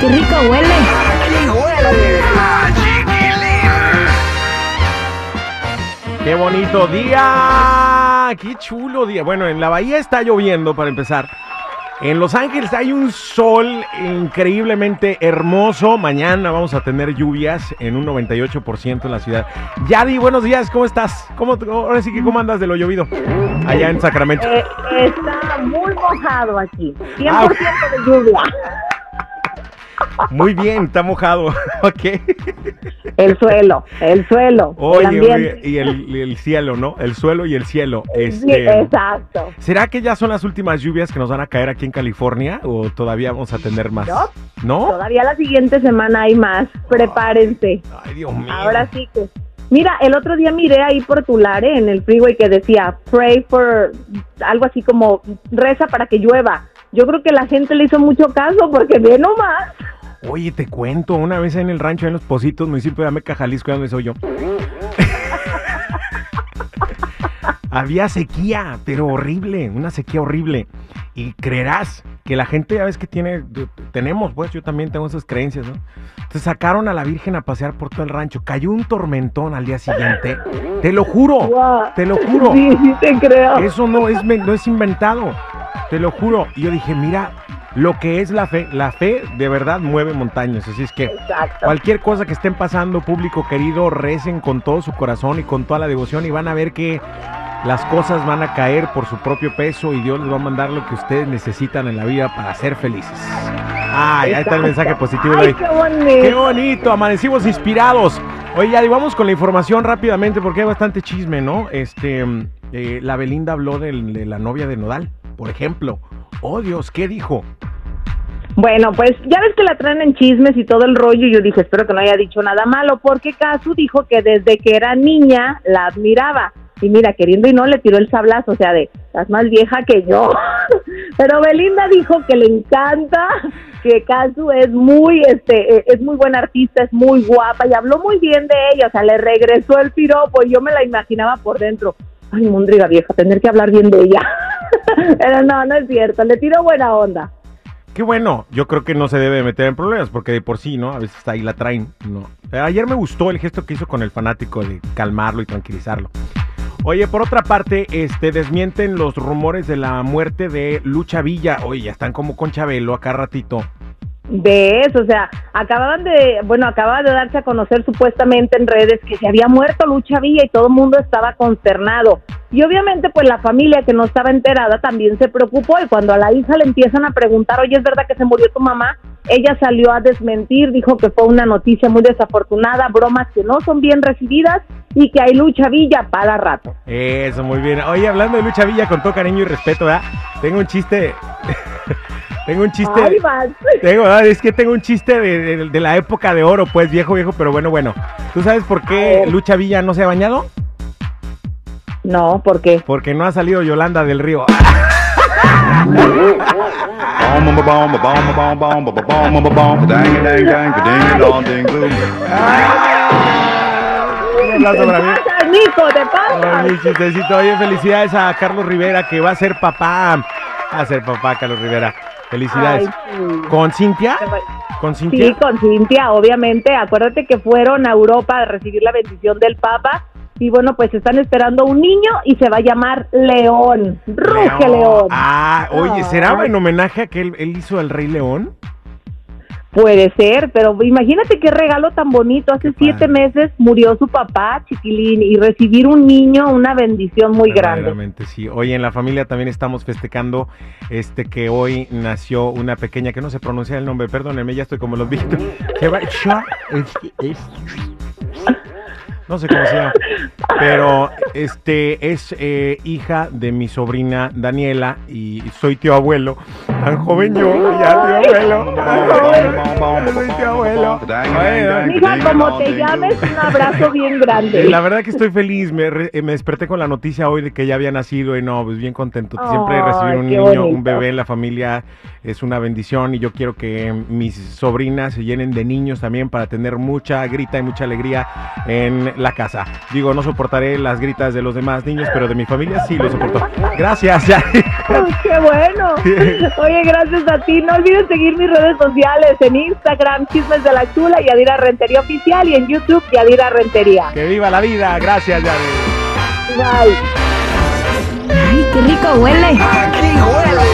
¡Qué rico huele! ¡Qué bonito día! ¡Qué chulo día! Bueno, en la bahía está lloviendo para empezar. En Los Ángeles hay un sol increíblemente hermoso. Mañana vamos a tener lluvias en un 98% en la ciudad. Yadi, buenos días, ¿cómo estás? ¿Cómo, ahora sí que cómo andas de lo llovido allá en Sacramento? Eh, está muy mojado aquí. 100% Ah, de lluvia. Muy bien, está mojado. ok. El suelo, el suelo, el Oye, ambiente. oye, y el, y el cielo, ¿no? El suelo y el cielo. Sí, Este, exacto. ¿Será que ya son las últimas lluvias que nos van a caer aquí en California o todavía vamos a tener más? No. ¿No? Todavía la siguiente semana hay más. Prepárense. Ay, Dios mío. Ahora sí que. Mira, el otro día miré ahí por Tulare en el freeway que decía pray for algo así como reza para que llueva. Yo creo que la gente le hizo mucho caso porque ve nomás. Oye, te cuento, una vez en el rancho en Los Positos, municipio de Ameca, Jalisco, donde soy yo. Había sequía, pero horrible, una sequía horrible. Y creerás que la gente ya ves que tiene, tenemos, pues yo también tengo esas creencias, ¿no? Entonces sacaron a la Virgen a pasear por todo el rancho. Cayó un tormentón al día siguiente. Te lo juro, te lo juro. Sí, sí te creo. Eso no es, no es inventado, te lo juro. Y yo dije, mira, lo que es la fe, la fe de verdad mueve montañas. Así es que Exacto. cualquier cosa que estén pasando, público querido, recen con todo su corazón y con toda la devoción y van a ver que las cosas van a caer por su propio peso y Dios les va a mandar lo que ustedes necesitan en la vida para ser felices. Ay, ahí está el mensaje positivo Ay, hoy. qué bonito. Qué bonito, amanecimos inspirados. Oye, ya vamos con la información rápidamente porque hay bastante chisme, ¿no? Este, eh, la Belinda habló de, la novia de Nodal, por ejemplo. Oh Dios, ¿qué dijo? Bueno, pues ya ves que la traen en chismes y todo el rollo. y Yo dije, espero que no haya dicho nada malo, porque Casu dijo que desde que era niña la admiraba. Y mira, queriendo y no, le tiró el sablazo, o sea, de, estás más vieja que yo. Pero Belinda dijo que le encanta, que Casu es muy, este, eh, es muy buena artista, es muy guapa y habló muy bien de ella, o sea, le regresó el piropo y yo me la imaginaba por dentro. Ay, Mundriga vieja, tener que hablar bien de ella. Pero no, no es cierto, le tiró buena onda. Qué bueno, yo creo que no se debe meter en problemas porque de por sí, ¿no? A veces ahí la traen, ¿no? Ayer me gustó el gesto que hizo con el fanático de calmarlo y tranquilizarlo. Oye, por otra parte, este desmienten los rumores de la muerte de Lucha Villa. Oye, ya están como con Chabelo acá ratito. ¿Ves? O sea, acababan de, bueno, acababa de darse a conocer supuestamente en redes que se había muerto Lucha Villa y todo el mundo estaba consternado. Y obviamente, pues la familia que no estaba enterada también se preocupó y cuando a la hija le empiezan a preguntar, oye, ¿es verdad que se murió tu mamá? Ella salió a desmentir, dijo que fue una noticia muy desafortunada, bromas que no son bien recibidas y que hay Lucha Villa para rato. Eso, muy bien. Oye, hablando de Lucha Villa con todo cariño y respeto, ¿verdad? Tengo un chiste. Tengo un chiste. Ay. Tengo, ah, es que tengo un chiste de, de- de la época de oro, pues viejo, viejo, pero bueno, bueno. ¿Tú sabes por qué. Lucha Villa no se ha bañado? No, ¿por qué? Porque no ha salido Yolanda del Río. Un aplauso para mí. ¿Qué pasa, Nico? ¿Te pasa? Ay, mi chistecito. Oye, felicidades a Carlos Rivera, que va a ser papá. Va a ser papá, Carlos Rivera. Felicidades. Ay, sí. ¿Con Cintia? ¿Con Sí, Cintia? con Cintia, obviamente. Acuérdate que fueron a Europa a recibir la bendición del Papa. Y bueno, pues están esperando un niño y se va a llamar León. Ruge León. Ah, oye, ¿será en homenaje a que él, él hizo al Rey León? Puede ser, pero imagínate qué regalo tan bonito. Hace siete meses murió su papá, chiquilín, y recibir un niño, una bendición muy grande. Sí. Hoy en la familia también estamos festejando este que hoy nació una pequeña que no se pronuncia el nombre, perdónenme, ya estoy como los viejitos. No sé cómo se llama, pero este es eh, hija de mi sobrina Daniela y soy tío abuelo. Tan joven yo, ya tío abuelo. Tan joven, soy tío abuelo. Mija, como te llames, un abrazo bien grande. La verdad que estoy feliz, me, re- eh, me desperté con la noticia hoy de que ya había nacido y no, pues bien contento. Siempre recibir un niño, un bebé en la familia es una bendición y yo quiero que mis sobrinas se llenen de niños también para tener mucha grita y mucha alegría en la casa. Digo, no soportaré las gritas de los demás niños, pero de mi familia sí lo soporto. Gracias. ¡Qué bueno! Oye, gracias a ti. No olvides seguir mis redes sociales en Instagram, Chismes de la Chula, Yadira Rentería Oficial y en YouTube, Yadira Rentería. Que viva la vida. Gracias, Yadira. Bye. Ay, qué rico huele. Aquí huele